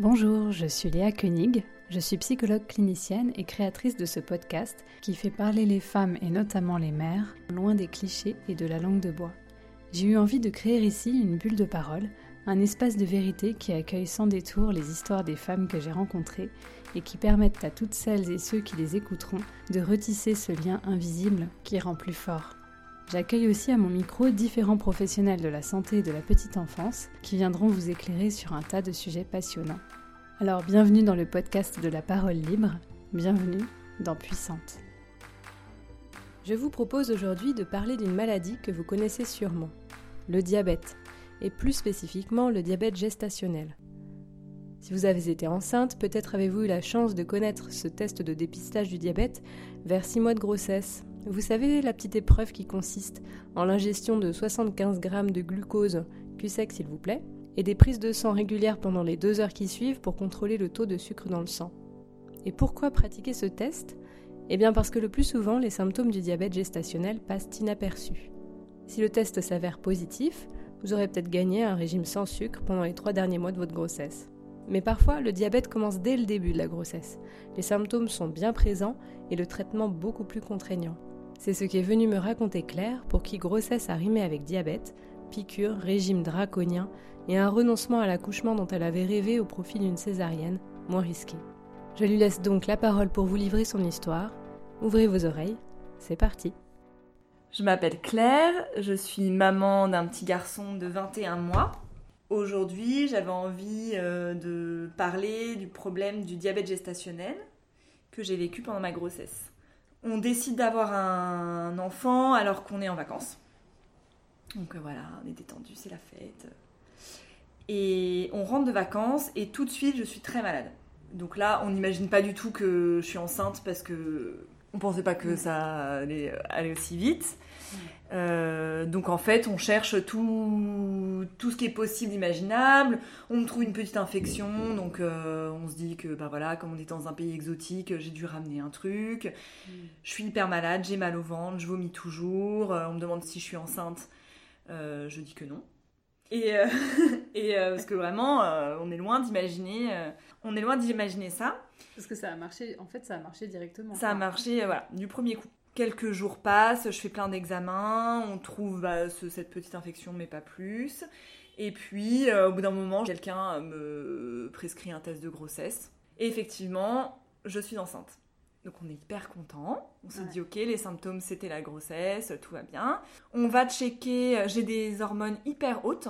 Bonjour, je suis Léa Koenig, je suis psychologue clinicienne et créatrice de ce podcast qui fait parler les femmes et notamment les mères loin des clichés et de la langue de bois. J'ai eu envie de créer ici une bulle de parole, un espace de vérité qui accueille sans détour les histoires des femmes que j'ai rencontrées et qui permettent à toutes celles et ceux qui les écouteront de retisser ce lien invisible qui rend plus fort. J'accueille aussi à mon micro différents professionnels de la santé et de la petite enfance qui viendront vous éclairer sur un tas de sujets passionnants. Alors bienvenue dans le podcast de la parole libre, bienvenue dans Puissante. Je vous propose aujourd'hui de parler d'une maladie que vous connaissez sûrement, le diabète, et plus spécifiquement le diabète gestationnel. Si vous avez été enceinte, peut-être avez-vous eu la chance de connaître ce test de dépistage du diabète vers 6 mois de grossesse vous savez la petite épreuve qui consiste en l'ingestion de 75 grammes de glucose, cul sec s'il vous plaît, et des prises de sang régulières pendant les deux heures qui suivent pour contrôler le taux de sucre dans le sang. Et pourquoi pratiquer ce test? Eh bien parce que le plus souvent, les symptômes du diabète gestationnel passent inaperçus. Si le test s'avère positif, vous aurez peut-être gagné un régime sans sucre pendant les trois derniers mois de votre grossesse. Mais parfois, le diabète commence dès le début de la grossesse. Les symptômes sont bien présents et le traitement beaucoup plus contraignant. C'est ce qu'est venu me raconter Claire, pour qui grossesse a rimé avec diabète, piqûre, régime draconien et un renoncement à l'accouchement dont elle avait rêvé au profit d'une césarienne, moins risquée. Je lui laisse donc la parole pour vous livrer son histoire. Ouvrez vos oreilles, c'est parti. Je m'appelle Claire, je suis maman d'un petit garçon de 21 mois. Aujourd'hui, j'avais envie euh, de parler du problème du diabète gestationnel que j'ai vécu pendant ma grossesse on décide d'avoir un enfant alors qu'on est en vacances. Donc euh, voilà, on est détendu, c'est la fête. Et on rentre de vacances et tout de suite je suis très malade. Donc là, on n'imagine pas du tout que je suis enceinte parce que on pensait pas que ça allait aller aussi vite. Euh, donc en fait, on cherche tout, tout ce qui est possible, imaginable. On trouve une petite infection, donc euh, on se dit que bah voilà, comme on est dans un pays exotique, j'ai dû ramener un truc. Mm. Je suis hyper malade, j'ai mal au ventre, je vomis toujours. Euh, on me demande si je suis enceinte, je dis que non. Et, et parce que vraiment, on est loin d'imaginer, on est loin d'imaginer ça. Parce que ça a marché, en fait, ça a marché directement. Ça a marché, voilà, du premier coup. Quelques jours passent, je fais plein d'examens, on trouve bah, cette petite infection, mais pas plus. Et puis, euh, au bout d'un moment, quelqu'un me prescrit un test de grossesse. Et effectivement, je suis enceinte. Donc on est hyper content. On se dit ok, les symptômes c'était la grossesse, tout va bien. On va checker, j'ai des hormones hyper hautes.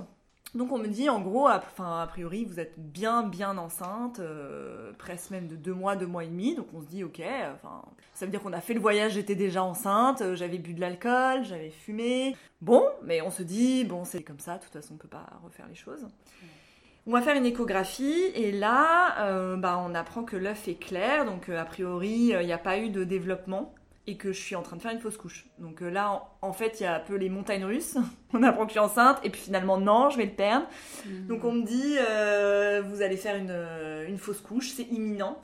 Donc on me dit en gros, enfin a priori vous êtes bien bien enceinte, euh, presque même de deux mois, deux mois et demi. Donc on se dit ok, enfin ça veut dire qu'on a fait le voyage, j'étais déjà enceinte, euh, j'avais bu de l'alcool, j'avais fumé. Bon, mais on se dit bon c'est comme ça, de toute façon on peut pas refaire les choses. On va faire une échographie et là, euh, bah, on apprend que l'œuf est clair, donc a priori il n'y a pas eu de développement et que je suis en train de faire une fausse couche. Donc euh, là, en, fait, il y a un peu les montagnes russes. on apprend que je suis enceinte, et puis finalement, non, je vais le perdre. Mhm. Donc on me dit, euh, vous allez faire une, euh, une fausse couche, c'est imminent.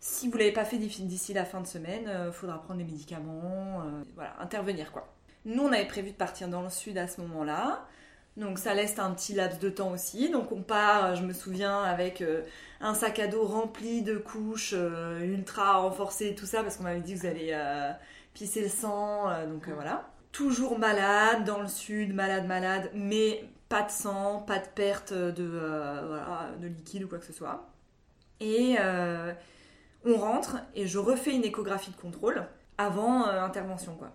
Si vous ne l'avez pas fait d'ici la fin de semaine, il faudra prendre des médicaments, voilà, intervenir quoi. Nous, on avait prévu de partir dans le sud à ce moment-là. Donc ça laisse un petit laps de temps aussi. Donc on part, je me souviens, avec un sac à dos rempli de couches ultra renforcées tout ça, parce qu'on m'avait dit que vous allez pisser le sang, euh, donc euh, voilà. Toujours malade, dans le sud, malade, malade, mais pas de sang, pas de perte de, euh, de liquide ou quoi que ce soit. Et on rentre et je refais une échographie de contrôle avant intervention quoi.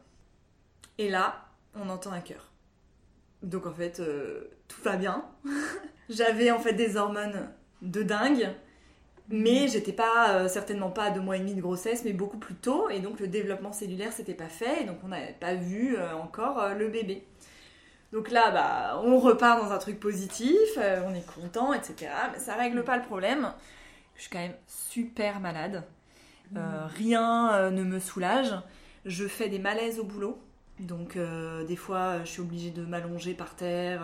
Et là, on entend un cœur. Donc en fait, tout va bien. J'avais en fait des hormones de dingue. Mais j'étais pas euh, certainement pas à deux mois et demi de grossesse, mais beaucoup plus tôt, et donc le développement cellulaire s'était pas fait, et donc on n'avait pas vu euh, encore euh, le bébé. Donc là, bah, on repart dans un truc positif, on est content, etc. Mais ça règle pas le problème. Je suis quand même super malade. Mmh. rien ne me soulage. Je fais des malaises au boulot. Donc des fois, je suis obligée de m'allonger par terre.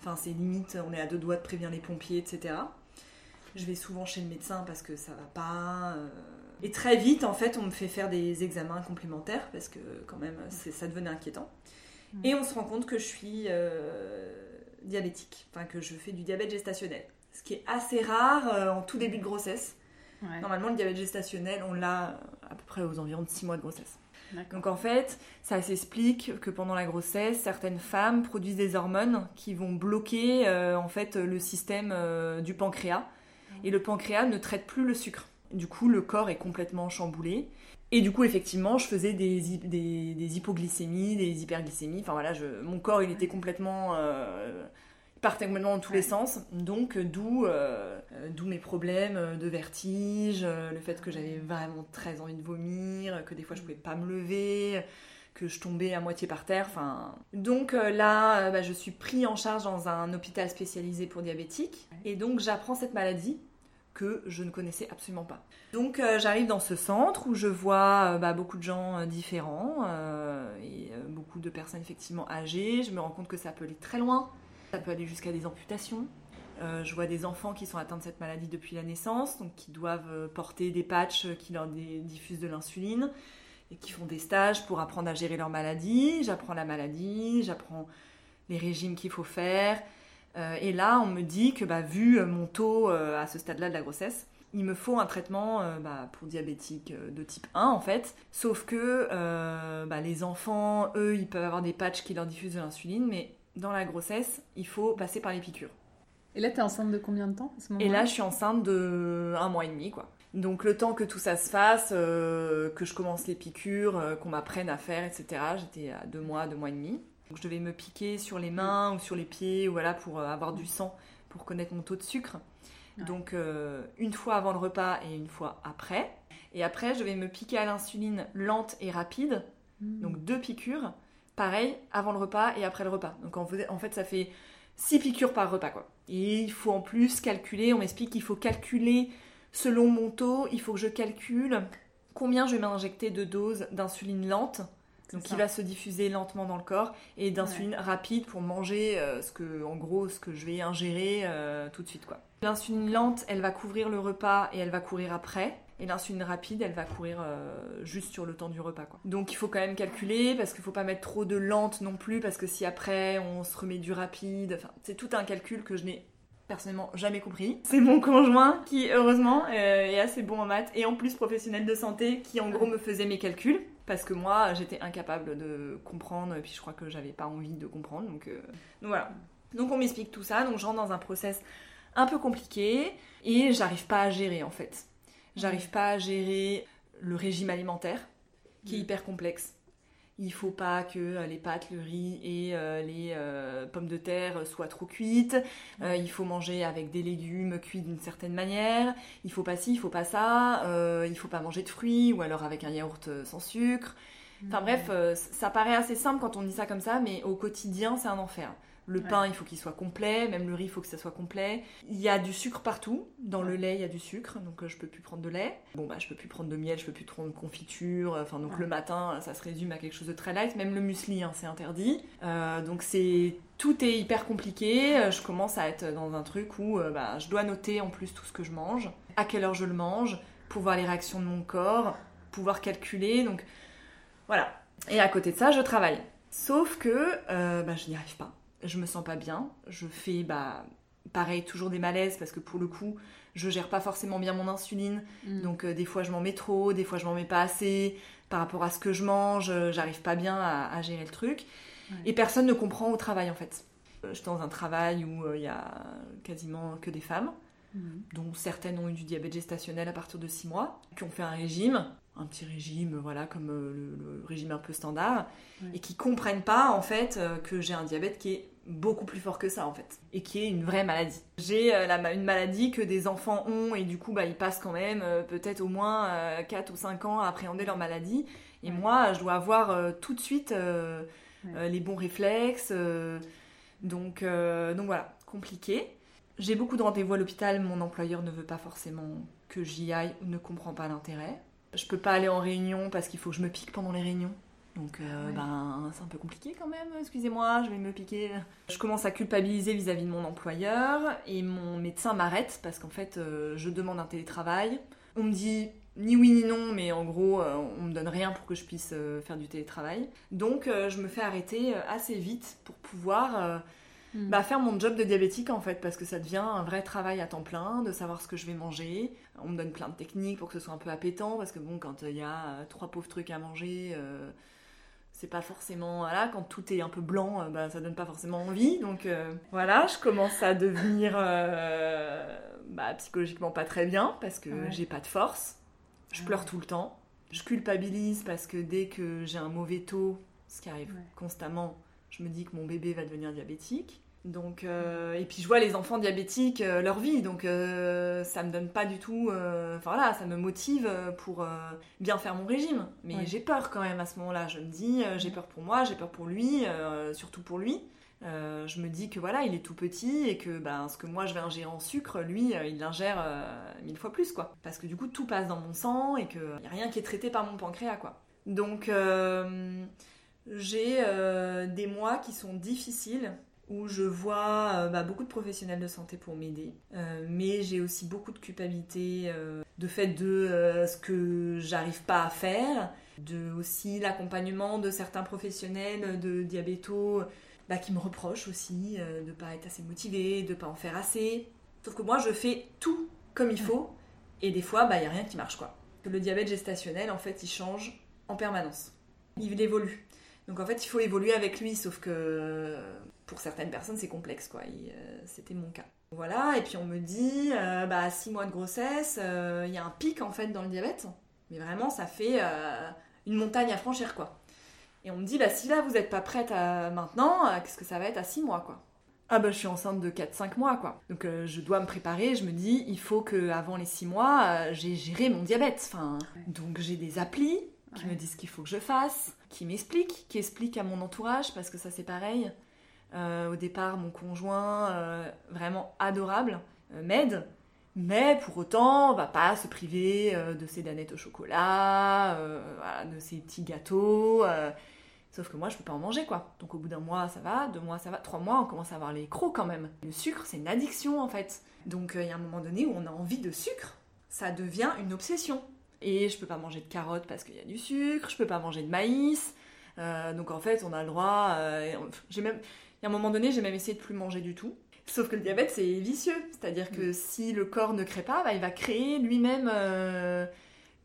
Enfin, c'est limite, on est à deux doigts de prévenir les pompiers, etc. Je vais souvent chez le médecin parce que ça va pas. Euh. Et très vite, en fait, on me fait faire des examens complémentaires parce que quand même, ça devenait inquiétant. Mm. Et on se rend compte que je suis euh, diabétique, enfin que je fais du diabète gestationnel. ce qui est assez rare en tout début de grossesse. Normalement, le diabète gestationnel, on l'a à peu près aux environs de 6 mois de grossesse. Donc en fait, ça s'explique que pendant la grossesse, certaines femmes produisent des hormones qui vont bloquer euh, en fait le système euh, du pancréas et le pancréas ne traite plus le sucre. Du coup, le corps est complètement chamboulé. Et du coup, effectivement, je faisais des, des, hypoglycémies, des hyperglycémies. Enfin voilà, je, mon corps, il était complètement euh, partait complètement dans tous les sens. Donc, euh, d'où euh, d'où mes problèmes de vertige, euh, le fait que j'avais vraiment très envie de vomir, que des fois je pouvais pas me lever, que je tombais à moitié par terre. Enfin, donc là, bah, je suis pris en charge dans un hôpital spécialisé pour diabétiques, et donc j'apprends cette maladie que je ne connaissais absolument pas. Donc j'arrive dans ce centre où je vois bah, beaucoup de gens différents et beaucoup de personnes effectivement âgées. Je me rends compte que ça peut aller très loin ça peut aller jusqu'à des amputations. Euh, je vois des enfants qui sont atteints de cette maladie depuis la naissance, donc qui doivent euh, porter des patchs qui leur diffusent de l'insuline et qui font des stages pour apprendre à gérer leur maladie. J'apprends la maladie, j'apprends les régimes qu'il faut faire. Euh, et là, on me dit que, bah, vu mon taux à ce stade-là de la grossesse, il me faut un traitement bah, pour diabétique de type 1 en fait. Sauf que bah, les enfants, eux, ils peuvent avoir des patchs qui leur diffusent de l'insuline, mais dans la grossesse, il faut passer par les piqûres. Et là, tu es enceinte de combien de temps à ce moment Et là, je suis enceinte de un mois et demi, quoi. Donc le temps que tout ça se fasse, euh, que je commence les piqûres, euh, qu'on m'apprenne à faire, etc. J'étais à deux mois, deux mois et demi. Donc je devais me piquer sur les mains ou sur les pieds, voilà, pour euh, avoir du sang, pour connaître mon taux de sucre. Donc une fois avant le repas et une fois après. Et après, je vais me piquer à l'insuline lente et rapide, hmm. donc deux piqûres pareil, avant le repas et après le repas. Donc en fait, ça fait 6 piqûres par repas, quoi. Et il faut en plus calculer, on m'explique qu'il faut calculer selon mon taux, il faut que je calcule combien je vais m'injecter de doses d'insuline lente, donc qui va se diffuser lentement dans le corps, et d'insuline rapide pour manger euh, ce que, en gros, ce que je vais ingérer euh, tout de suite, quoi. L'insuline lente, elle va couvrir le repas et elle va courir après. Et l'insuline rapide, elle va courir euh, juste sur le temps du repas. Quoi. Donc il faut quand même calculer, parce qu'il faut pas mettre trop de lente non plus, parce que si après on se remet du rapide, enfin, c'est tout un calcul que je n'ai personnellement jamais compris. C'est mon conjoint qui, heureusement, euh, est assez bon en maths et en plus professionnel de santé qui, en gros, me faisait mes calculs. Parce que moi, j'étais incapable de comprendre, et puis je crois que j'avais pas envie de comprendre. Donc, euh, donc voilà. Donc on m'explique tout ça, donc je rentre dans un process un peu compliqué et j'arrive pas à gérer en fait. J'arrive pas à gérer le régime alimentaire, qui est mm. hyper complexe. Il faut pas que euh, les pâtes, le riz et euh, les euh, pommes de terre soient trop cuites. il faut manger avec des légumes cuits d'une certaine manière. Il faut pas ci, il faut pas ça. il faut pas manger de fruits ou alors avec un yaourt sans sucre. Enfin bref, ça paraît assez simple quand on dit ça comme ça, mais au quotidien, c'est un enfer. Le pain, il faut qu'il soit complet, même le riz, il faut que ça soit complet. Il y a du sucre partout. Dans le lait, il y a du sucre, donc euh, je peux plus prendre de lait. Bon, bah, je peux plus prendre de miel, je peux plus prendre de confiture. Enfin, donc le matin, ça se résume à quelque chose de très light. Même le muesli, hein, c'est interdit. Euh, donc c'est tout est hyper compliqué. Euh, je commence à être dans un truc où bah, je dois noter en plus tout ce que je mange, à quelle heure je le mange, pour voir les réactions de mon corps, pouvoir calculer. Donc voilà. Et à côté de ça, je travaille. Sauf que bah, je n'y arrive pas je me sens pas bien. Je fais, bah, pareil, toujours des malaises parce que pour le coup, je gère pas forcément bien mon insuline. Mm. Donc, euh, des fois, je m'en mets trop, des fois, je m'en mets pas assez. Par rapport à ce que je mange, euh, j'arrive pas bien à, gérer le truc. Et personne ne comprend au travail, en fait. Euh, je suis dans un travail où il y a quasiment que des femmes, mm. dont certaines ont eu du diabète gestationnel à partir de 6 mois, qui ont fait un régime un petit régime, voilà, comme le, régime un peu standard, et qui comprennent pas en fait que j'ai un diabète qui est beaucoup plus fort que ça en fait et qui est une vraie maladie. J'ai euh, une maladie que des enfants ont et du coup bah, ils passent quand même euh, peut-être au moins 4 euh, ou 5 ans à appréhender leur maladie et moi je dois avoir tout de suite les bons réflexes donc, donc voilà, compliqué. J'ai beaucoup de rendez-vous à l'hôpital, mon employeur ne veut pas forcément que j'y aille ne comprend pas l'intérêt. Je peux pas aller en réunion parce qu'il faut que je me pique pendant les réunions. Donc euh, ben, c'est un peu compliqué quand même, excusez-moi, je vais me piquer. Je commence à culpabiliser vis-à-vis de mon employeur et mon médecin m'arrête parce qu'en fait euh, je demande un télétravail. On me dit ni oui ni non, mais en gros euh, on me donne rien pour que je puisse faire du télétravail. Donc je me fais arrêter assez vite pour pouvoir Hmm. Bah, faire mon job de diabétique en fait, parce que ça devient un vrai travail à temps plein, de savoir ce que je vais manger. On me donne plein de techniques pour que ce soit un peu appétant, parce que bon, quand il y a euh, trois pauvres trucs à manger, euh, c'est pas forcément. Voilà, quand tout est un peu blanc, euh, bah, ça donne pas forcément envie. Donc voilà, je commence à devenir bah, psychologiquement pas très bien, parce que j'ai pas de force. Je pleure tout le temps. Je culpabilise parce que dès que j'ai un mauvais taux, ce qui arrive constamment, je me dis que mon bébé va devenir diabétique. Donc, euh, et puis je vois les enfants diabétiques, euh, leur vie, donc euh, ça me donne pas du tout. Enfin voilà, ça me motive pour bien faire mon régime. Mais j'ai peur quand même à ce moment-là. Je me dis, j'ai peur pour moi, j'ai peur pour lui, surtout pour lui. je me dis que voilà, il est tout petit et que ben, ce que moi je vais ingérer en sucre, lui, il l'ingère mille fois plus quoi. Parce que du coup, tout passe dans mon sang et qu'il n'y a rien qui est traité par mon pancréas quoi. Donc j'ai euh, des mois qui sont difficiles où je vois euh, bah, beaucoup de professionnels de santé pour m'aider, euh, mais j'ai aussi beaucoup de culpabilité de fait de ce que j'arrive pas à faire, de aussi l'accompagnement de certains professionnels de diabéto bah, qui me reprochent aussi de ne pas être assez motivé, de pas en faire assez. Sauf que moi je fais tout comme il faut et des fois bah, il n'y a rien qui marche quoi. Le diabète gestationnel en fait il change en permanence. Il évolue. Donc en fait, il faut évoluer avec lui, sauf que pour certaines personnes, c'est complexe, quoi. Euh, c'était mon cas. Voilà, et puis on me dit, euh, bah, à 6 mois de grossesse, euh, il y a un pic en fait dans le diabète. Mais vraiment, ça fait une montagne à franchir, quoi. Et on me dit, bah, si là vous n'êtes pas prête maintenant, qu'est-ce que ça va être à 6 mois, quoi? Ah bah je suis enceinte de 4-5 mois quoi. Donc je dois me préparer, je me dis il faut que avant les 6 mois, j'ai géré mon diabète. Enfin, donc j'ai des applis, qui me disent ce qu'il faut que je fasse, qui m'expliquent, qui expliquent à mon entourage, parce que ça c'est pareil. Euh, au départ, mon conjoint, euh, vraiment adorable, euh, m'aide, mais pour autant, on va pas se priver de ses danettes au chocolat, de ses petits gâteaux. Sauf que moi, je peux pas en manger, quoi. Donc au bout d'un mois, ça va, deux mois, ça va, trois mois, on commence à avoir les crocs quand même. Le sucre, c'est une addiction en fait. Donc il y a un moment donné où on a envie de sucre. Ça devient une obsession. Et je peux pas manger de carottes parce qu'il y a du sucre, je peux pas manger de maïs. Euh, donc en fait, on a le droit. Euh, j'ai même, il y a un moment donné, j'ai même essayé de plus manger du tout. Sauf que le diabète, c'est vicieux. C'est-à-dire que mm. si le corps ne crée pas, bah, il va créer lui-même euh,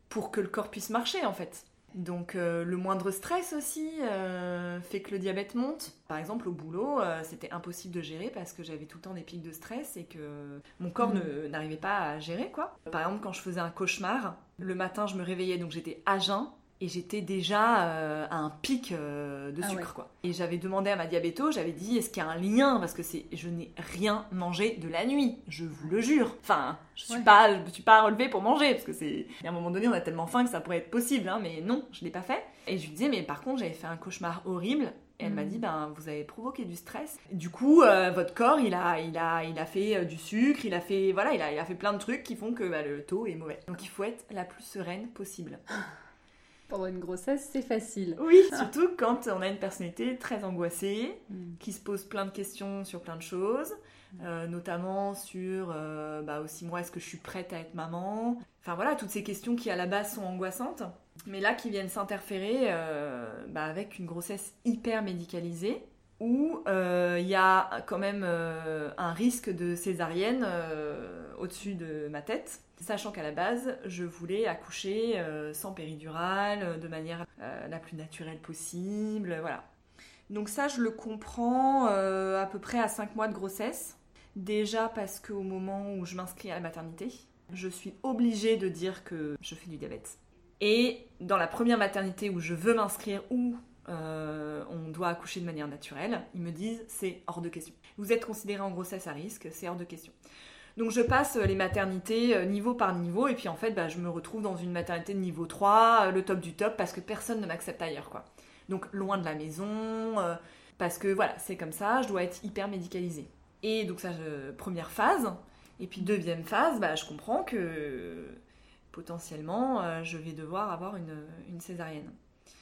pour que le corps puisse marcher en fait. Donc euh, le moindre stress aussi euh, fait que le diabète monte. Par exemple au boulot, euh, c'était impossible de gérer parce que j'avais tout le temps des pics de stress et que mon corps mm. n'arrivait pas à gérer quoi. Par exemple quand je faisais un cauchemar, le matin je me réveillais donc j'étais à jeun et j'étais déjà euh, à un pic euh, de ah sucre quoi. Et j'avais demandé à ma diabéto, j'avais dit est-ce qu'il y a un lien? Parce que c'est je n'ai rien mangé de la nuit, je vous le jure. Enfin, je suis pas je me suis pas relevée pour manger parce que c'est à un moment donné on a tellement faim que ça pourrait être possible hein, mais non, je l'ai pas fait. Et je lui disais mais par contre, j'avais fait un cauchemar horrible et elle m'a mm. dit ben vous avez provoqué du stress. Du coup, euh, votre corps, il a il a il a fait du sucre, il a fait voilà, il a, il a fait plein de trucs qui font que bah, le taux est mauvais. Donc il faut être la plus sereine possible. Pendant une grossesse, c'est facile. Oui, surtout quand on a une personnalité très angoissée, mm. qui se pose plein de questions sur plein de choses, mm. euh, notamment sur euh, bah aussi moi, est-ce que je suis prête à être maman? Enfin voilà, toutes ces questions qui à la base sont angoissantes, mais là qui viennent s'interférer euh, bah, avec une grossesse hyper médicalisée où il y a quand même un risque de césarienne au-dessus de ma tête Sachant qu'à la base, je voulais accoucher euh, sans péridurale, euh, de manière euh, la plus naturelle possible, voilà. Donc ça, je le comprends à peu près à 5 mois de grossesse. Déjà parce qu'au moment où je m'inscris à la maternité, je suis obligée de dire que je fais du diabète. Et dans la première maternité où je veux m'inscrire, où on doit accoucher de manière naturelle, ils me disent c'est hors de question. Vous êtes considéré en grossesse à risque, c'est hors de question. Donc je passe euh, les maternités euh, niveau par niveau et puis en fait bah, je me retrouve dans une maternité de niveau 3, euh, le top du top parce que personne ne m'accepte ailleurs quoi. Donc loin de la maison, parce que voilà, c'est comme ça, je dois être hyper médicalisée. Et donc ça, première phase. Et puis deuxième phase, bah, je comprends que potentiellement je vais devoir avoir une, césarienne.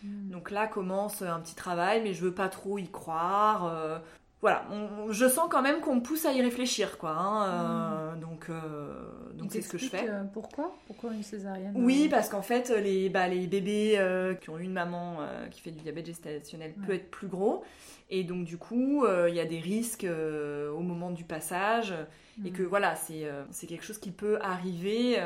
Hmm. Donc là commence un petit travail, mais je veux pas trop y croire voilà, je sens quand même qu'on me pousse à y réfléchir, quoi. Hein, euh, mm. donc, euh, Donc c'est ce que je fais. Euh, pourquoi? Pourquoi une césarienne Oui, parce qu'en fait, les, bah, les bébés euh, qui ont une maman euh, qui fait du diabète gestationnel peuvent peut être plus gros. Et donc du coup, il y a des risques au moment du passage. Et que mm. voilà, c'est quelque chose qui peut arriver.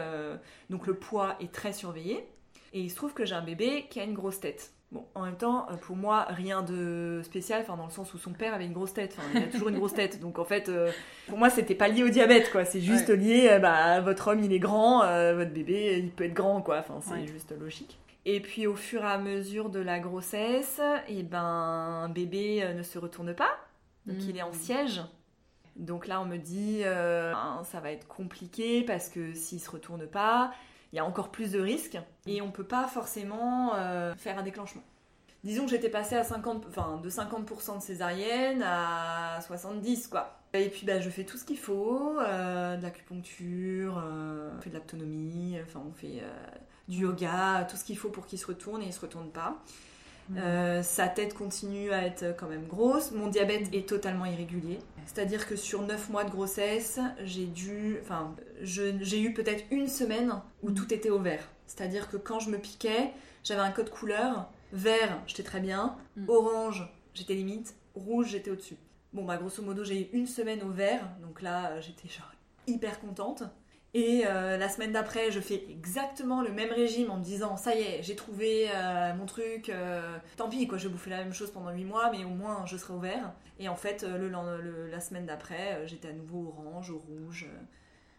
donc le poids est très surveillé. Et il se trouve que j'ai un bébé qui a une grosse tête. Bon, en même temps, euh, pour moi, rien de spécial, enfin, dans le sens où son père avait une grosse tête, enfin, il a toujours une grosse tête, donc en fait, euh, pour moi, c'était pas lié au diabète, quoi, c'est juste lié, euh, bah, votre homme, il est grand, votre bébé, il peut être grand, quoi, enfin, c'est juste logique. Et puis, au fur et à mesure de la grossesse, et eh ben, bébé ne se retourne pas, donc il est en mmh. siège. Donc là, on me dit, ben, ça va être compliqué parce que s'il se retourne pas, il y a encore plus de risques et on peut pas forcément euh, faire un déclenchement. Disons que j'étais passée à 50, enfin, de 50% de césarienne à 70 quoi. Et puis bah, je fais tout ce qu'il faut, euh, de l'acupuncture, euh, on fait de l'autonomie, enfin on fait du yoga, tout ce qu'il faut pour qu'il se retourne et il se retourne pas. Euh, sa tête continue à être quand même grosse. Mon diabète est totalement irrégulier. C'est-à-dire que sur 9 mois de grossesse, j'ai dû. Enfin, j'ai eu peut-être une semaine où tout était au vert. C'est-à-dire que quand je me piquais, j'avais un code couleur. Vert, j'étais très bien. Mm. Orange, j'étais limite. Rouge, j'étais au-dessus. Bon, bah, grosso modo, j'ai eu une semaine au vert. Donc là, j'étais genre hyper contente. Et euh, la semaine d'après, je fais exactement le même régime en me disant ça y est, j'ai trouvé euh, mon truc, euh, tant pis, quoi, je vais bouffer la même chose pendant 8 mois, mais au moins je serai ouvert. Et en fait, le, la semaine d'après, j'étais à nouveau orange, au rouge.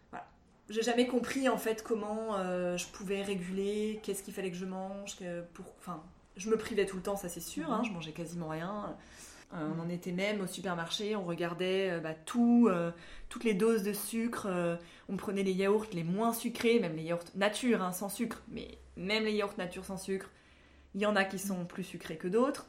voilà. J'ai jamais compris en fait comment je pouvais réguler, qu'est-ce qu'il fallait que je mange, que pour. Enfin, je me privais tout le temps, ça c'est sûr, hein, je mangeais quasiment rien. Euh, on en était même au supermarché, on regardait euh, bah, tout, euh, toutes les doses de sucre, on prenait les yaourts les moins sucrés, même les yaourts nature, hein, sans sucre, mais même les yaourts nature sans sucre, il y en a qui sont plus sucrés que d'autres.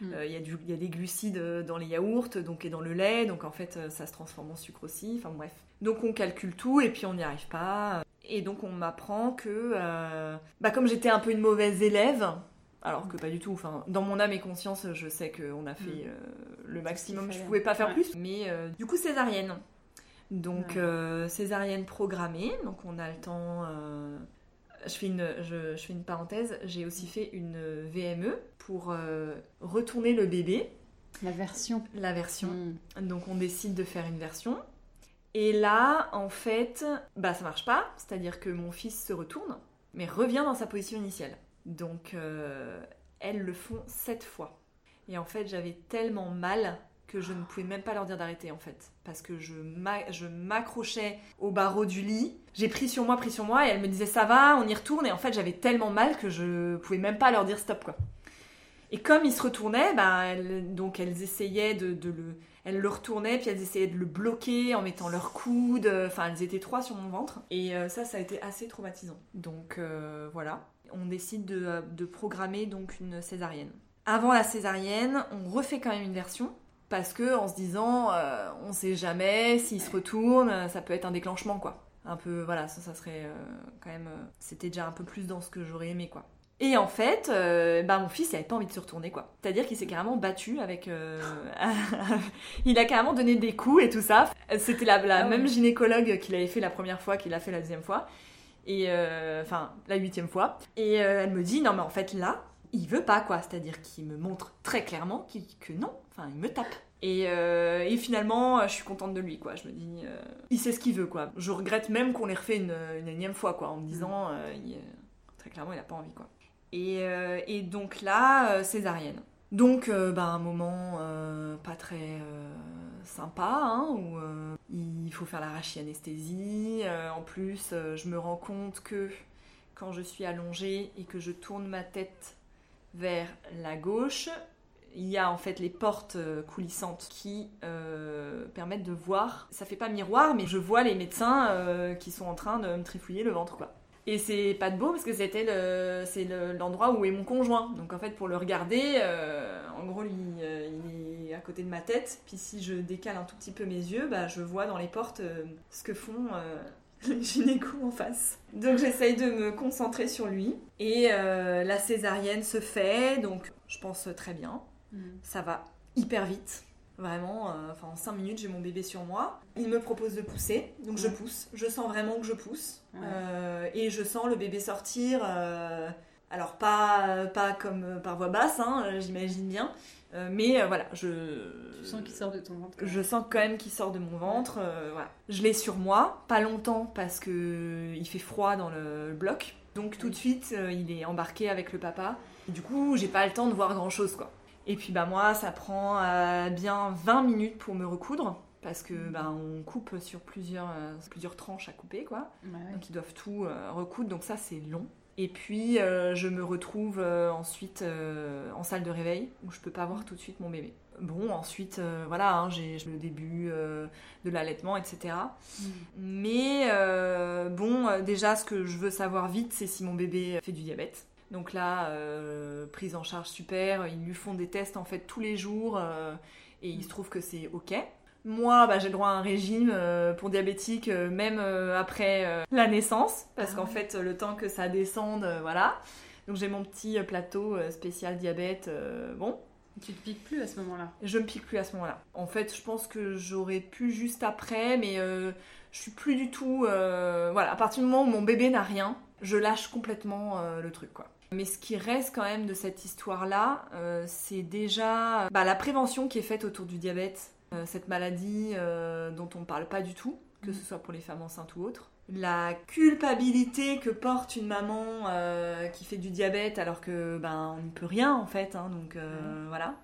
Mm. Il y, a des glucides dans les yaourts donc, et dans le lait, donc en fait ça se transforme en sucre aussi, enfin bref. Donc on calcule tout et puis on n'y arrive pas. Et donc on m'apprend que, bah, comme j'étais un peu une mauvaise élève, alors que pas du tout. Enfin, dans mon âme et conscience, je sais qu'on a fait mm. euh, le maximum. Je pouvais pas faire plus. Mais euh, du coup, césarienne. Donc euh, césarienne programmée. Donc on a le temps. Je fais, une, je, fais une parenthèse. J'ai aussi fait une VME pour retourner le bébé. La version. La version. Mm. Donc on décide de faire une version. Et là, en fait, bah ça marche pas. C'est-à-dire que mon fils se retourne, mais revient dans sa position initiale. Donc euh, elles le font sept fois. Et en fait, j'avais tellement mal que je ne pouvais même pas leur dire d'arrêter en fait. Parce que je m'accrochais au barreau du lit. J'ai pris sur moi, pris sur moi, et elles me disaient ça va, on y retourne. Et en fait, j'avais tellement mal que je pouvais même pas leur dire stop quoi. Et comme ils se retournaient, bah, elles, donc elles essayaient de, le... Elles le retournaient, puis elles essayaient de le bloquer en mettant leurs coudes. Enfin, elles étaient trois sur mon ventre. Et euh, ça, ça a été assez traumatisant. Donc euh, voilà on décide de, programmer donc une césarienne. Avant la césarienne, on refait quand même une version parce que en se disant euh, on sait jamais s'il se retourne, ça peut être un déclenchement quoi. Un peu voilà, ça, ça serait euh, quand même euh, c'était déjà un peu plus dans ce que j'aurais aimé quoi. Et en fait, bah, mon fils, il avait pas envie de se retourner, quoi. C'est-à-dire qu'il s'est carrément battu avec... il a carrément donné des coups et tout ça. C'était la, la ah même gynécologue qu'il avait fait la première fois, qu'il a fait la deuxième fois. Et euh, enfin, la huitième fois. Et euh, elle me dit, non mais en fait là, il veut pas quoi. C'est-à-dire qu'il me montre très clairement que non. Enfin, il me tape. Et, euh, et, finalement, je suis contente de lui, quoi. Je me dis, il sait ce qu'il veut, quoi. Je regrette même qu'on l'ait refait une, une, énième fois, quoi, en me disant, très clairement, il a pas envie, quoi. Et, et donc là, césarienne. Donc, bah, un moment pas très sympa, hein, où euh, il faut faire la anesthésie euh, en plus, euh, je me rends compte que quand je suis allongée et que je tourne ma tête vers la gauche, il y a en fait les portes coulissantes qui permettent de voir. Ça fait pas miroir, mais je vois les médecins qui sont en train de me trifouiller le ventre, quoi. Et c'est pas de beau parce que c'était le, c'est l'endroit où est mon conjoint. Donc en fait, pour le regarder, euh, en gros, euh, il, est à côté de ma tête. Puis si je décale un tout petit peu mes yeux, bah, je vois dans les portes euh, ce que font les gynécos en face. Donc j'essaye de me concentrer sur lui. Et la césarienne se fait, donc je pense très bien. Mm. Ça va hyper vite. Vraiment, euh, enfin en 5 minutes, j'ai mon bébé sur moi. Il me propose de pousser, donc je pousse. Je sens vraiment que je pousse. Ouais. Euh, et je sens le bébé sortir. euh, alors, pas, pas comme par voix basse, hein, j'imagine bien. Mais voilà, je. Tu sens qu'il sort de ton ventre. Je sens quand même qu'il sort de mon ventre. voilà. Je l'ai sur moi, pas longtemps parce que il fait froid dans le bloc. Donc tout de suite, il est embarqué avec le papa. Et du coup, j'ai pas le temps de voir grand chose quoi. Et puis bah moi, ça prend euh, bien 20 minutes pour me recoudre parce que bah, on coupe sur plusieurs, euh, plusieurs tranches à couper quoi. Ouais, ouais. Donc ils doivent tout euh, recoudre, donc ça c'est long. Et puis je me retrouve ensuite en salle de réveil où je peux pas voir tout de suite mon bébé. Bon, ensuite, voilà, hein, j'ai le début de l'allaitement, etc. Mm. Mais bon, déjà, ce que je veux savoir vite, c'est si mon bébé fait du diabète. Donc là, euh, prise en charge super, ils lui font des tests en fait tous les jours euh, et il se trouve que c'est ok. Moi, bah, j'ai le droit à un régime euh, pour diabétique même après la naissance, parce Ah qu'en ouais. fait, le temps que ça descende, voilà. Donc j'ai mon petit plateau spécial diabète, bon. Tu te piques plus à ce moment-là? Je me pique plus à ce moment-là. En fait, je pense que j'aurais pu juste après, mais je suis plus du tout. voilà, à partir du moment où mon bébé n'a rien, je lâche complètement le truc, quoi. Mais ce qui reste quand même de cette histoire-là, euh, c'est déjà bah, la prévention qui est faite autour du diabète, euh, cette maladie euh, dont on ne parle pas du tout, que Mm. ce soit pour les femmes enceintes ou autres. La culpabilité que porte une maman euh, qui fait du diabète alors que ben on n'y peut rien en fait, hein, donc euh, voilà.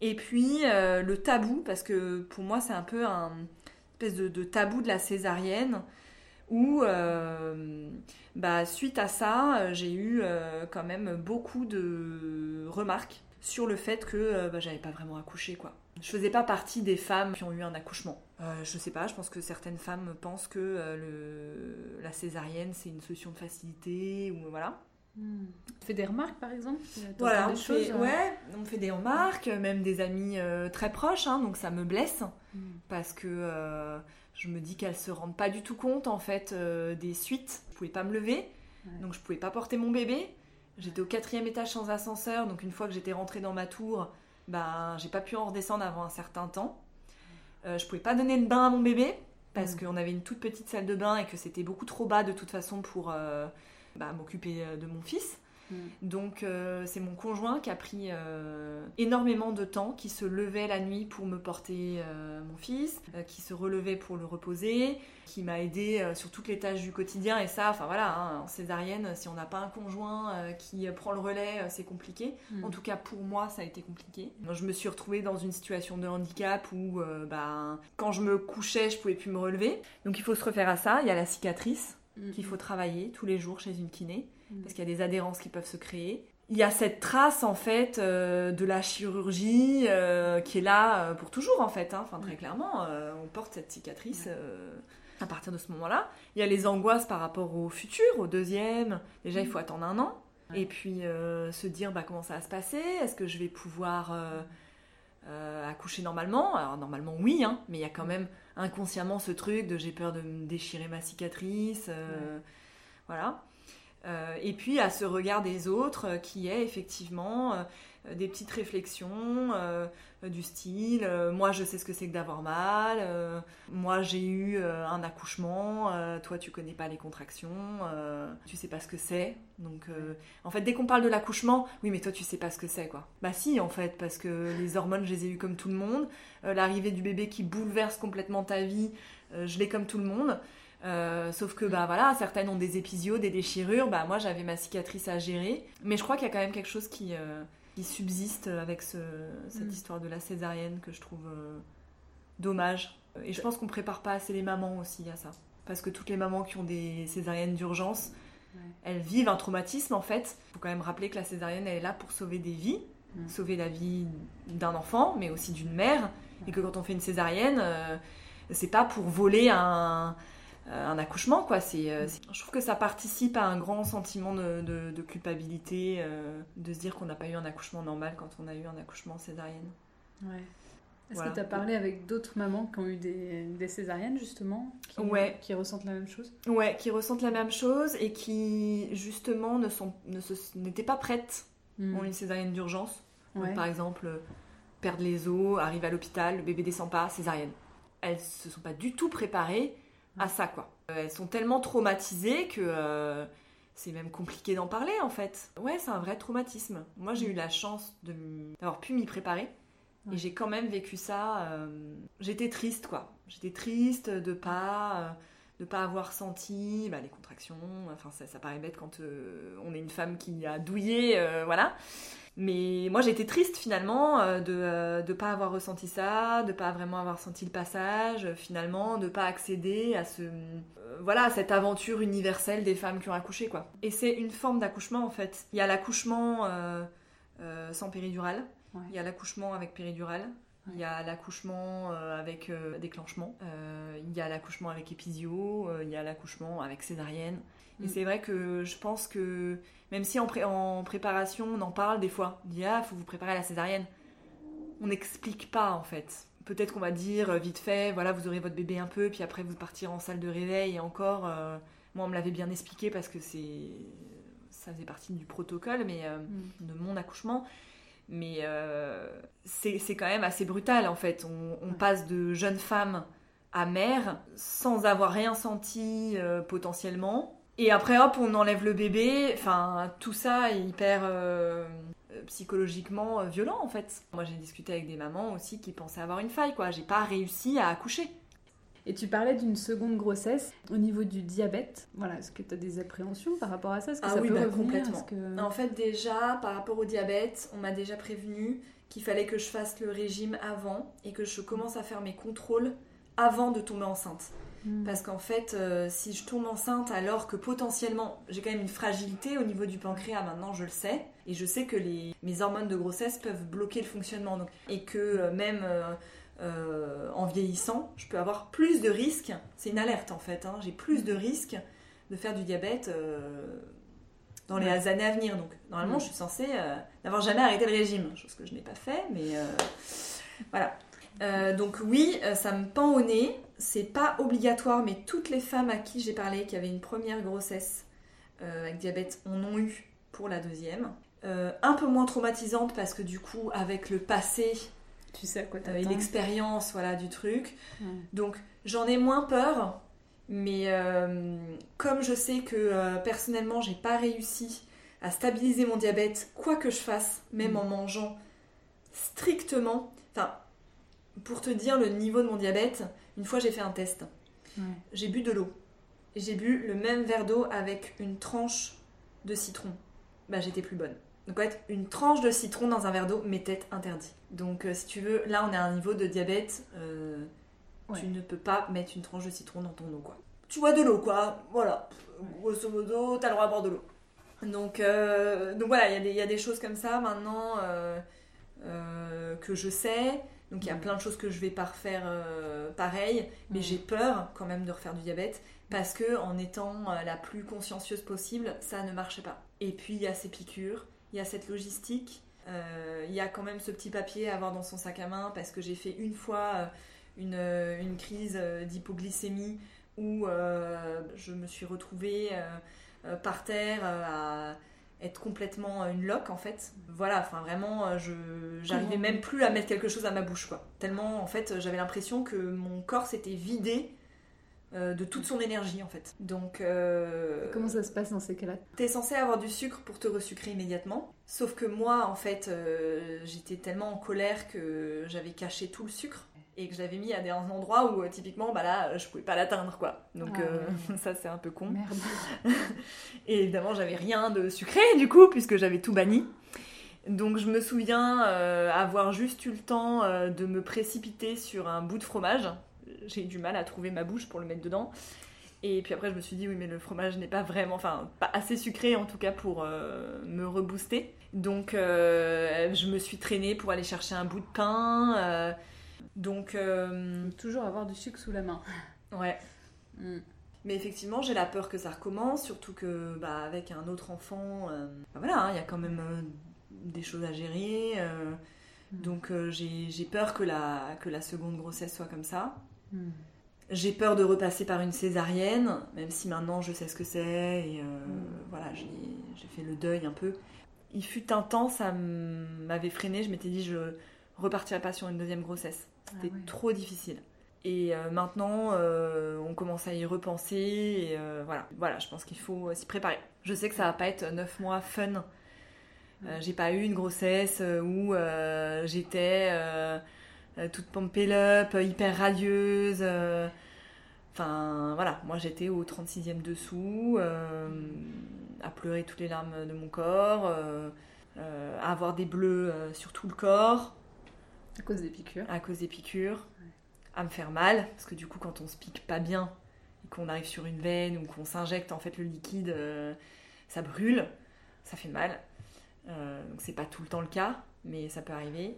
Et puis euh, le tabou, parce que pour moi c'est un peu un espèce de, de tabou de la césarienne, où euh, bah, suite à ça, euh, j'ai eu euh, quand même beaucoup de remarques sur le fait que bah, j'avais pas vraiment accouché quoi. Je faisais pas partie des femmes qui ont eu un accouchement. Je sais pas, je pense que certaines femmes pensent que le, la césarienne c'est une solution de facilité ou voilà. Tu fais des remarques par exemple Voilà, on choses fait, euh, ouais, on fait des remarques, même des amis euh, très proches, hein, donc ça me blesse Mm. parce que euh, je me dis qu'elles se rendent pas du tout compte en fait euh, des suites. Je pouvais pas me lever, Ouais. donc je pouvais pas porter mon bébé. J'étais au quatrième étage sans ascenseur, donc une fois que j'étais rentrée dans ma tour, ben j'ai pas pu en redescendre avant un certain temps. Euh, je pouvais pas donner le bain à mon bébé parce Mm. qu'on avait une toute petite salle de bain et que c'était beaucoup trop bas de toute façon pour euh, bah, m'occuper euh, de mon fils. Mm. Donc euh, c'est mon conjoint qui a pris euh, énormément de temps, qui se levait la nuit pour me porter euh, mon fils, qui se relevait pour le reposer, qui m'a aidé sur toutes les tâches du quotidien. Et ça, enfin voilà, hein, en césarienne, si on n'a pas un conjoint qui prend le relais, c'est compliqué. Mm. En tout cas, pour moi, ça a été compliqué. Je me suis retrouvée dans une situation de handicap où, bah, quand je me couchais, je pouvais plus me relever. Donc, il faut se refaire à ça. Il y a la cicatrice Mm. qu'il faut travailler tous les jours chez une kiné Mm. parce qu'il y a des adhérences qui peuvent se créer. Il y a cette trace en fait euh, de la chirurgie euh, qui est là euh, pour toujours en fait. hein. Enfin très Mm. clairement, on porte cette cicatrice à partir de ce moment-là. Il y a les angoisses par rapport au futur, au deuxième. Déjà il faut attendre un an et puis euh, se dire bah, comment ça va se passer? Est-ce que je vais pouvoir euh, euh, accoucher normalement? Alors normalement oui, hein, mais il y a quand même inconsciemment ce truc de j'ai peur de me déchirer ma cicatrice. Voilà. Euh, et puis à ce regard des autres euh, qui est effectivement euh, des petites réflexions du style moi je sais ce que c'est que d'avoir mal, moi j'ai eu un accouchement, toi tu connais pas les contractions, tu sais pas ce que c'est. Donc en fait dès qu'on parle de l'accouchement, oui mais toi tu sais pas ce que c'est quoi. Bah si en fait parce que les hormones je les ai eues comme tout le monde, l'arrivée du bébé qui bouleverse complètement ta vie, je l'ai comme tout le monde. Euh, sauf que bah voilà, certaines ont des épisiodes, des déchirures. Bah moi j'avais ma cicatrice à gérer, mais je crois qu'il y a quand même quelque chose qui, euh, qui subsiste avec ce- cette Mm. histoire de la césarienne que je trouve euh, dommage. Et je pense qu'on prépare pas assez les mamans aussi à ça, parce que toutes les mamans qui ont des césariennes d'urgence, Ouais. elles vivent un traumatisme en fait. Il faut quand même rappeler que la césarienne elle est là pour sauver des vies, Mm. sauver la vie d'un enfant, mais aussi d'une mère, et que quand on fait une césarienne, c'est pas pour voler un un accouchement quoi c'est euh, c'est- je trouve que ça participe à un grand sentiment de, de- de culpabilité euh, de se dire qu'on n'a pas eu un accouchement normal quand on a eu un accouchement césarienne Ouais. Est-ce Voilà. que tu as parlé avec d'autres mamans qui ont eu des, des césariennes justement qui, Ouais. qui ressentent la même chose? Ouais qui ressentent la même chose et qui justement ne sont ne n'étaient pas prêtes Mm. ont une césarienne d'urgence Ouais. par exemple perdent les os, arrivent à l'hôpital, le bébé descend pas, césarienne. Elles se sont pas du tout préparées à ça, quoi. Elles sont tellement traumatisées que euh, c'est même compliqué d'en parler, en fait. Ouais, c'est un vrai traumatisme. Moi, j'ai eu la chance d'avoir pu m'y préparer. Et j'ai quand même vécu ça. euh, J'étais triste, quoi. J'étais triste de pas, euh, de pas avoir senti bah, les contractions. Enfin, ça, ça paraît bête quand euh, on est une femme qui a douillé, euh, voilà. Mais moi, j'étais triste finalement euh, de ne pas avoir ressenti ça, de pas vraiment avoir senti le passage, euh, finalement, de pas accéder à ce, euh, voilà, à cette aventure universelle des femmes qui ont accouché, quoi. Et c'est une forme d'accouchement en fait. Il y a l'accouchement euh, euh, sans péridurale, Ouais. il y a l'accouchement avec péridurale. Il y a l'accouchement euh, avec euh, déclenchement, Euh, il y a l'accouchement avec épisio, euh, il y a l'accouchement avec césarienne. Et Mm. c'est vrai que je pense que même si en, pré- en préparation on en parle des fois, on dit ah faut vous préparer à la césarienne, on n'explique pas en fait. Peut-être qu'on va dire euh, vite fait, voilà vous aurez votre bébé un peu, puis après vous partirez en salle de réveil et encore, euh, moi on me l'avait bien expliqué parce que c'est ça faisait partie du protocole, mais euh, Mm. de mon accouchement. Mais euh, c'est quand même assez brutal en fait. On, on Ouais. passe de jeune femme à mère sans avoir rien senti potentiellement. Et après hop, on enlève le bébé. Enfin, tout ça est hyper euh, euh, psychologiquement euh, violent en fait. Moi j'ai discuté avec des mamans aussi qui pensaient avoir une faille quoi. J'ai pas réussi à accoucher. Et tu parlais d'une seconde grossesse au niveau du diabète. Voilà, est-ce que tu as des appréhensions par rapport à ça? Est-ce que Ah ça oui, peut bah, revenir? complètement. Que- En fait, déjà, par rapport au diabète, on m'a déjà prévenu qu'il fallait que je fasse le régime avant et que je commence à faire mes contrôles avant de tomber enceinte. Mm. Parce qu'en fait, euh, si je tombe enceinte alors que potentiellement j'ai quand même une fragilité au niveau du pancréas, maintenant je le sais, et je sais que les, mes hormones de grossesse peuvent bloquer le fonctionnement. Donc, et que euh, même euh, en vieillissant, je peux avoir plus de risques. C'est une alerte en fait, hein, j'ai plus de risques de faire du diabète dans les Ouais. années à venir. Donc normalement, Mm. je suis censée n'avoir jamais arrêté le régime, chose que je n'ai pas fait, mais voilà. Euh, donc oui, euh, ça me pend au nez. C'est pas obligatoire, mais toutes les femmes à qui j'ai parlé qui avaient une première grossesse euh, avec diabète en ont eu pour la deuxième. Euh, un peu moins traumatisante parce que du coup, avec le passé Tu sais à quoi t'attends l'expérience voilà, du truc, Ouais. donc j'en ai moins peur, mais comme je sais que personnellement j'ai pas réussi à stabiliser mon diabète, quoi que je fasse, même Mm. en mangeant strictement, enfin pour te dire le niveau de mon diabète, une fois j'ai fait un test, Ouais. j'ai bu de l'eau. Et J'ai bu le même verre d'eau avec une tranche de citron. Bah j'étais plus bonne. Donc en fait, une tranche de citron dans un verre d'eau m'était interdit. Donc euh, si tu veux, là on est à un niveau de diabète, euh, Ouais. tu ne peux pas mettre une tranche de citron dans ton eau quoi. Tu bois de l'eau quoi, voilà. Grosso modo, t'as le droit à boire de l'eau. Donc, euh, donc voilà, il y, a des- il y a des choses comme ça maintenant que je sais. Donc il y a Mm. plein de choses que je vais pas refaire euh, pareil, mais Mm. j'ai peur quand même de refaire du diabète parce que en étant euh, la plus consciencieuse possible, ça ne marchait pas. Et puis il y a ces piqûres, il y a cette logistique, euh, il y a quand même ce petit papier à avoir dans son sac à main parce que j'ai fait une fois une, une crise d'hypoglycémie où je me suis retrouvée par terre à être complètement euh, une loque en fait. Voilà, enfin vraiment, euh, je j'arrivais même plus à mettre quelque chose à ma bouche quoi. Tellement en fait, j'avais l'impression que mon corps s'était vidé euh, de toute son énergie en fait. Donc euh, Comment ça se passe dans ces cas-là? T'es censé avoir du sucre pour te resucrer immédiatement. Sauf que moi, en fait, euh, j'étais tellement en colère que j'avais caché tout le sucre et que je l'avais mis à des endroits où, euh, typiquement, bah là, je pouvais pas l'atteindre, quoi. Donc, Ah euh, ouais. ça, c'est un peu con. Merde. Et évidemment, j'avais rien de sucré, du coup, puisque j'avais tout banni. Donc, je me souviens euh, avoir juste eu le temps euh, de me précipiter sur un bout de fromage. J'ai eu du mal à trouver ma bouche pour le mettre dedans. Et puis après, je me suis dit, oui, mais le fromage n'est pas vraiment, enfin, pas assez sucré en tout cas pour me rebooster. Donc, je me suis traînée pour aller chercher un bout de pain. Donc, euh, toujours avoir du sucre sous la main. ouais. Mm. Mais effectivement, j'ai la peur que ça recommence, surtout que, bah, avec un autre enfant, euh, bah, voilà, hein, il y a quand même euh, des choses à gérer. euh, Mm. donc, j'ai peur que la, que la seconde grossesse soit comme ça. Mm. J'ai peur de repasser par une césarienne, même si maintenant je sais ce que c'est et Mm. voilà, j'ai fait le deuil un peu. Il fut un temps, ça m'avait freiné, je m'étais dit je, repartirais pas sur une deuxième grossesse. C'était Ah ouais. trop difficile. Et euh, maintenant, euh, on commence à y repenser. Et euh, voilà. voilà, je pense qu'il faut s'y préparer. Je sais que ça va pas être 9 mois fun. J'ai pas eu une grossesse où j'étais toute pompée up, hyper radieuse. Enfin voilà, moi j'étais au 36e dessous, à pleurer toutes les larmes de mon corps, à avoir des bleus sur tout le corps À cause des piqûres. à cause des piqûres, à me faire mal, parce que du coup quand on se pique pas bien et qu'on arrive sur une veine ou qu'on s'injecte en fait le liquide, euh, ça brûle, ça fait mal. Euh, donc c'est pas tout le temps le cas, mais ça peut arriver.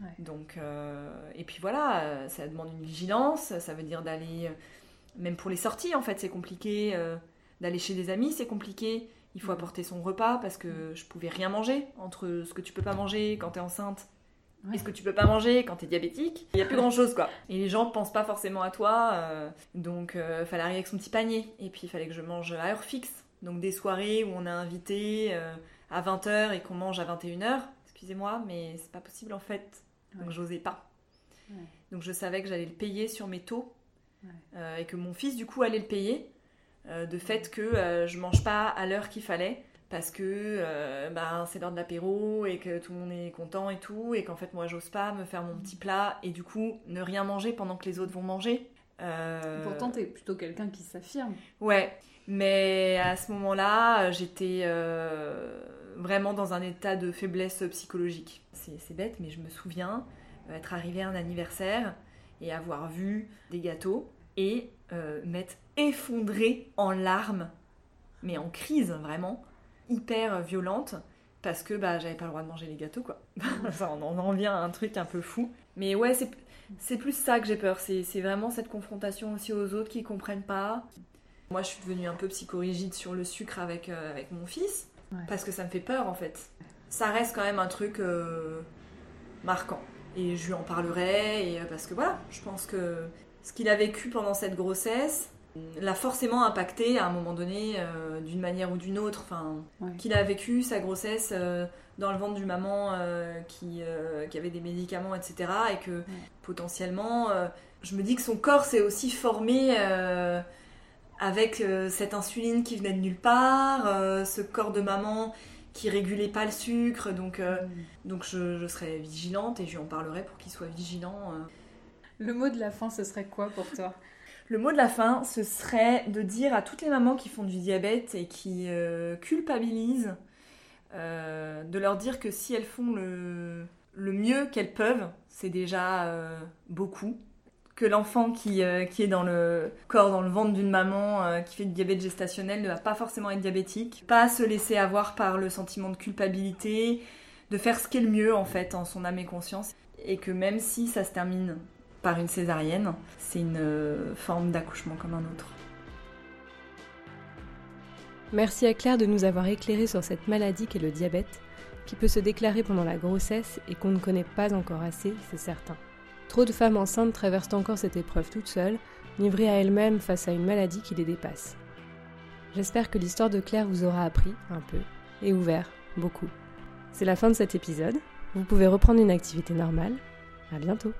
Ouais. Donc euh, et puis voilà, ça demande une vigilance, ça veut dire d'aller même pour les sorties en fait c'est compliqué, d'aller chez des amis c'est compliqué. Il faut Mhm. apporter son repas parce que je pouvais rien manger entre ce que tu peux pas manger quand t'es enceinte Ouais. et ce que tu peux pas manger quand t'es diabétique? Il y a plus grand chose quoi. Et les gens pensent pas forcément à toi, euh, donc euh, fallait arriver avec son petit panier. Et puis il fallait que je mange à heure fixe. Donc des soirées où on a invité euh, à 20h et qu'on mange à 21h. Excusez-moi, mais c'est pas possible en fait. Donc Ouais. j'osais pas. Ouais. Donc je savais que j'allais le payer sur mes taux euh, et que mon fils du coup allait le payer. de fait que je mange pas à l'heure qu'il fallait parce que euh, ben, c'est l'heure de l'apéro et que tout le monde est content et tout et qu'en fait moi j'ose pas me faire mon petit plat et du coup ne rien manger pendant que les autres vont manger. Euh, Pourtant, t'es plutôt quelqu'un qui s'affirme. Ouais, mais à ce moment-là, j'étais euh, vraiment dans un état de faiblesse psychologique. C'est c'est bête, mais je me souviens euh, être arrivée à un anniversaire et avoir vu des gâteaux et euh, m'être effondrée en larmes, mais en crise vraiment, hyper violente, parce que bah, j'avais pas le droit de manger les gâteaux, quoi. On en vient à un truc un peu fou. Mais ouais, c'est c'est plus ça que j'ai peur, c'est c'est vraiment cette confrontation aussi aux autres qui comprennent pas. Moi, je suis devenue un peu psychorigide sur le sucre avec, euh, avec mon fils, Ouais. parce que ça me fait peur en fait. Ça reste quand même un truc euh, marquant. Et je lui en parlerai, et, euh, parce que voilà, je pense que ce qu'il a vécu pendant cette grossesse l'a forcément impacté à un moment donné, euh, d'une manière ou d'une autre. Enfin, Ouais. qu'il a vécu sa grossesse euh, dans le ventre du maman euh, qui, qui avait des médicaments, etc. Et que potentiellement, je me dis que son corps s'est aussi formé avec cette insuline qui venait de nulle part, ce corps de maman qui régulait pas le sucre. Donc, euh, donc je, je serai vigilante et je lui en parlerai pour qu'il soit vigilant. Le mot de la fin, ce serait quoi pour toi? Le mot de la fin, ce serait de dire à toutes les mamans qui font du diabète et qui euh, culpabilisent, euh, de leur dire que si elles font le, mieux qu'elles peuvent, c'est déjà euh, beaucoup. Que l'enfant qui, qui est dans le corps, dans le ventre d'une maman qui fait du diabète gestationnel ne va pas forcément être diabétique. Pas se laisser avoir par le sentiment de culpabilité, de faire ce qui est le mieux en fait en son âme et conscience. Et que même si ça se termine par une césarienne, c'est une euh, forme d'accouchement comme un autre. Merci à Claire de nous avoir éclairé sur cette maladie qu'est le diabète, qui peut se déclarer pendant la grossesse et qu'on ne connaît pas encore assez, c'est certain. Trop de femmes enceintes traversent encore cette épreuve toutes seules, livrées à elles-mêmes face à une maladie qui les dépasse. J'espère que l'histoire de Claire vous aura appris un peu et ouvert beaucoup. C'est la fin de cet épisode. Vous pouvez reprendre une activité normale. À bientôt.